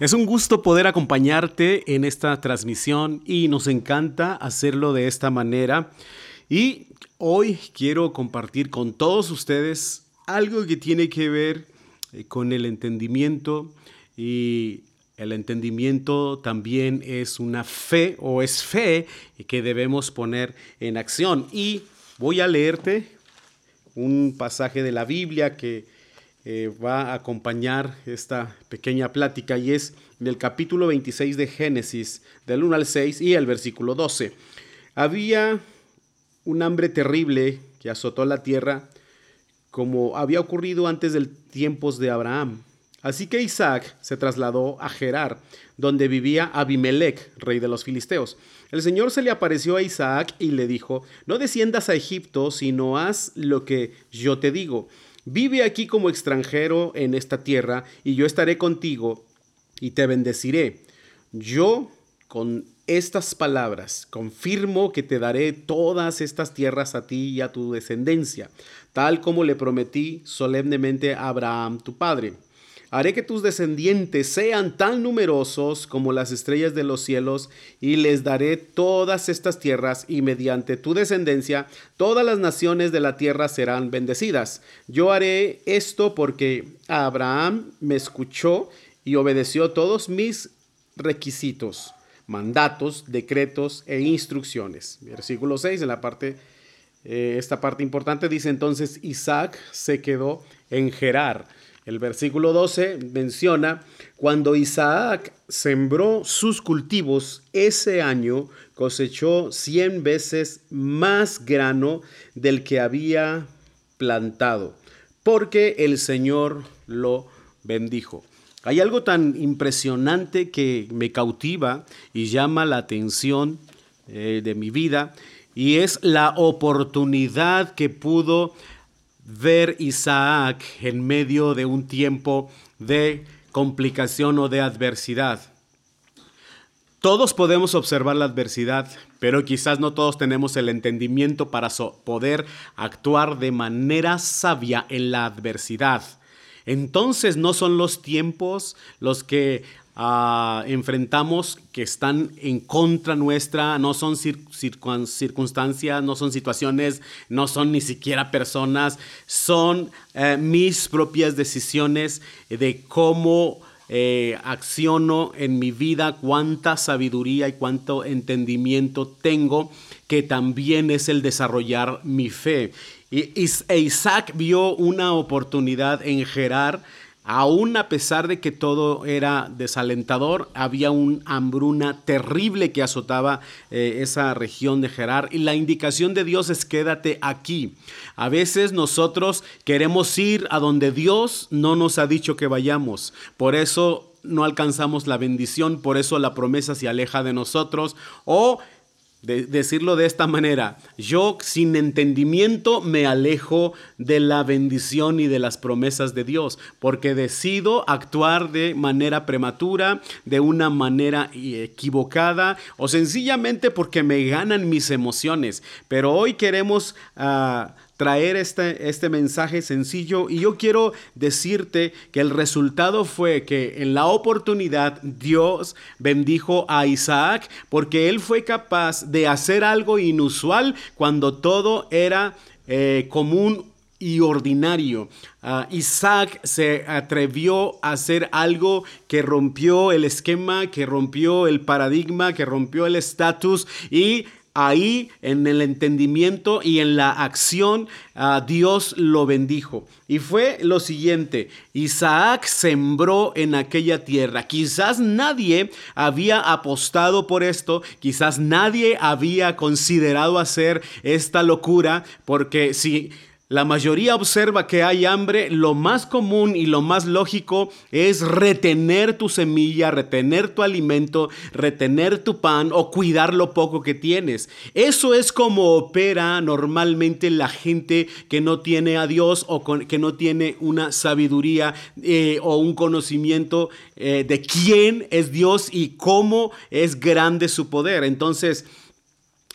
Es un gusto poder acompañarte en esta transmisión y nos encanta hacerlo de esta manera. Y hoy quiero compartir con todos ustedes algo que tiene que ver eh, con el entendimiento y el entendimiento también es una fe o es fe que debemos poner en acción. Y voy a leerte un pasaje de la Biblia que eh, va a acompañar esta pequeña plática y es del capítulo 26 de Génesis, del 1 al 6 y el versículo 12. Había un hambre terrible que azotó la tierra como había ocurrido antes del tiempos de Abraham. Así que Isaac se trasladó a Gerar, donde vivía Abimelech, rey de los filisteos. El Señor se le apareció a Isaac y le dijo, no desciendas a Egipto, sino haz lo que yo te digo. Vive aquí como extranjero en esta tierra, y yo estaré contigo y te bendeciré. Yo, con estas palabras, confirmo que te daré todas estas tierras a ti y a tu descendencia, tal como le prometí solemnemente a Abraham tu padre. Haré que tus descendientes sean tan numerosos como las estrellas de los cielos, y les daré todas estas tierras, y mediante tu descendencia todas las naciones de la tierra serán bendecidas. Yo haré esto porque Abraham me escuchó y obedeció todos mis requisitos, mandatos, decretos e instrucciones. Versículo 6 en la parte eh, esta parte importante dice entonces Isaac se quedó en Gerar el versículo 12 menciona, cuando Isaac sembró sus cultivos, ese año cosechó cien veces más grano del que había plantado, porque el Señor lo bendijo. Hay algo tan impresionante que me cautiva y llama la atención eh, de mi vida, y es la oportunidad que pudo ver Isaac en medio de un tiempo de complicación o de adversidad. Todos podemos observar la adversidad, pero quizás no todos tenemos el entendimiento para poder actuar de manera sabia en la adversidad. Entonces no son los tiempos los que Ah, enfrentamos que están en contra nuestra, no son circunstancias, no son situaciones, no son ni siquiera personas, son eh, mis propias decisiones de cómo eh, acciono en mi vida, cuánta sabiduría y cuánto entendimiento tengo, que también es el desarrollar mi fe. Y, e Isaac vio una oportunidad en Gerar, Aún a pesar de que todo era desalentador, había una hambruna terrible que azotaba eh, esa región de Gerar y la indicación de Dios es quédate aquí. A veces nosotros queremos ir a donde Dios no nos ha dicho que vayamos. Por eso no alcanzamos la bendición, por eso la promesa se aleja de nosotros o decirlo de esta manera, yo sin entendimiento me alejo de la bendición y de las promesas de Dios, porque decido actuar de manera prematura, de una manera equivocada o sencillamente porque me ganan mis emociones. Pero hoy queremos... Ah, traer este, este mensaje sencillo y yo quiero decirte que el resultado fue que en la oportunidad Dios bendijo a Isaac porque él fue capaz de hacer algo inusual cuando todo era eh, común y ordinario. Ah, Isaac se atrevió a hacer algo que rompió el esquema, que rompió el paradigma, que rompió el estatus y ahí en el entendimiento y en la acción, Dios lo bendijo. Y fue lo siguiente, Isaac sembró en aquella tierra. Quizás nadie había apostado por esto, quizás nadie había considerado hacer esta locura, porque si la mayoría observa que hay hambre, lo más común y lo más lógico es retener tu semilla, retener tu alimento, retener tu pan o cuidar lo poco que tienes. Eso es como opera normalmente la gente que no tiene a Dios o que no tiene una sabiduría eh, o un conocimiento eh, de quién es Dios y cómo es grande su poder. Entonces,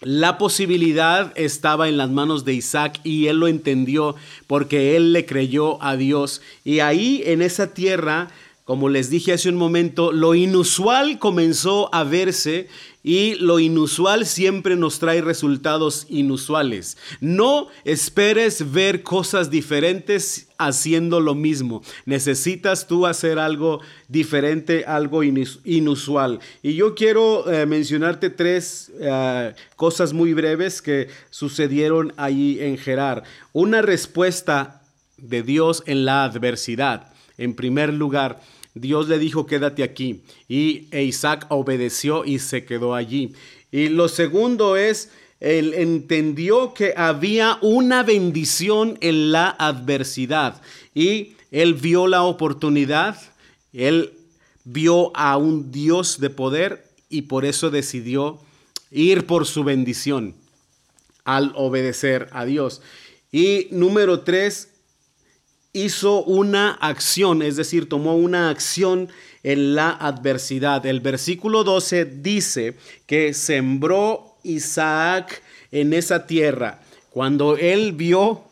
la posibilidad estaba en las manos de Isaac y él lo entendió porque él le creyó a Dios. Y ahí en esa tierra como les dije hace un momento, lo inusual comenzó a verse y lo inusual siempre nos trae resultados inusuales. No esperes ver cosas diferentes haciendo lo mismo. Necesitas tú hacer algo diferente, algo inusual. Y yo quiero eh, mencionarte tres eh, cosas muy breves que sucedieron allí en Gerar. Una respuesta de Dios en la adversidad. En primer lugar, Dios le dijo, quédate aquí. Y Isaac obedeció y se quedó allí. Y lo segundo es, él entendió que había una bendición en la adversidad. Y él vio la oportunidad, él vio a un Dios de poder y por eso decidió ir por su bendición al obedecer a Dios. Y número tres, hizo una acción, es decir, tomó una acción en la adversidad. El versículo 12 dice que sembró Isaac en esa tierra. Cuando él vio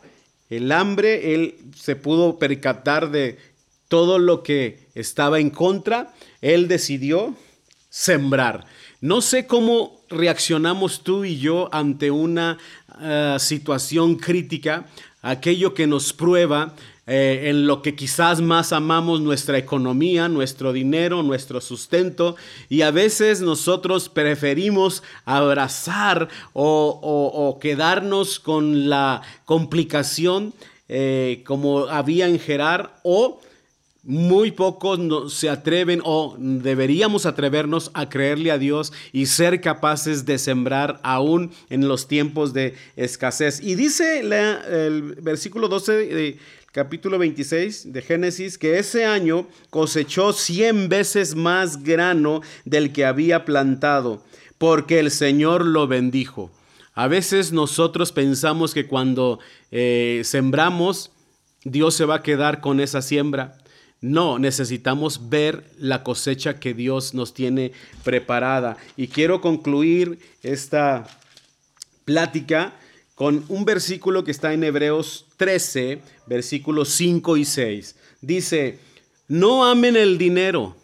el hambre, él se pudo percatar de todo lo que estaba en contra, él decidió sembrar. No sé cómo reaccionamos tú y yo ante una eh, situación crítica, aquello que nos prueba, eh, en lo que quizás más amamos nuestra economía, nuestro dinero, nuestro sustento, y a veces nosotros preferimos abrazar o, quedarnos con la complicación eh, como había en Gerar o muy pocos se atreven o deberíamos atrevernos a creerle a Dios y ser capaces de sembrar aún en los tiempos de escasez. Y dice el versículo 12 de capítulo 26 de Génesis, que ese año cosechó cien veces más grano del que había plantado, porque el Señor lo bendijo. A veces nosotros pensamos que cuando eh, sembramos, Dios se va a quedar con esa siembra. No, necesitamos ver la cosecha que Dios nos tiene preparada. Y quiero concluir esta plática con un versículo que está en Hebreos 13, versículos 5 y 6. Dice, no amen el dinero.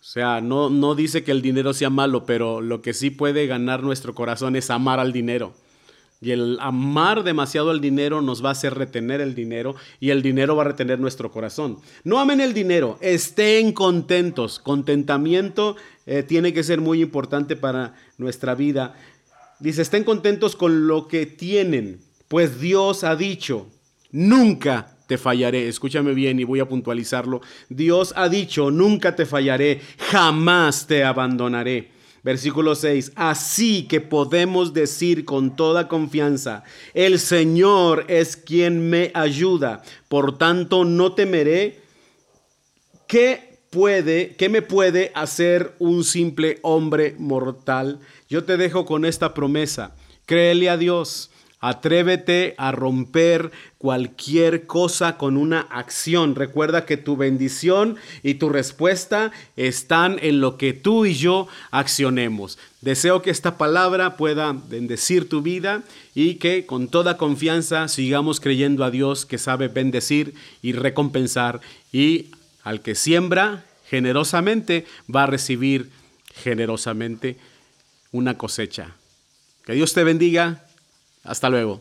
O sea, no, no dice que el dinero sea malo, pero lo que sí puede ganar nuestro corazón es amar al dinero. Y el amar demasiado al dinero nos va a hacer retener el dinero y el dinero va a retener nuestro corazón. No amen el dinero, estén contentos. Contentamiento eh, tiene que ser muy importante para nuestra vida. Dice, estén contentos con lo que tienen, pues Dios ha dicho, nunca te fallaré. Escúchame bien y voy a puntualizarlo. Dios ha dicho, nunca te fallaré, jamás te abandonaré. Versículo 6, así que podemos decir con toda confianza, el Señor es quien me ayuda, por tanto no temeré. ¿Qué puede, qué me puede hacer un simple hombre mortal? Yo te dejo con esta promesa. Créele a Dios. Atrévete a romper cualquier cosa con una acción. Recuerda que tu bendición y tu respuesta están en lo que tú y yo accionemos. Deseo que esta palabra pueda bendecir tu vida y que con toda confianza sigamos creyendo a Dios que sabe bendecir y recompensar y al que siembra generosamente va a recibir generosamente una cosecha. Que Dios te bendiga. Hasta luego.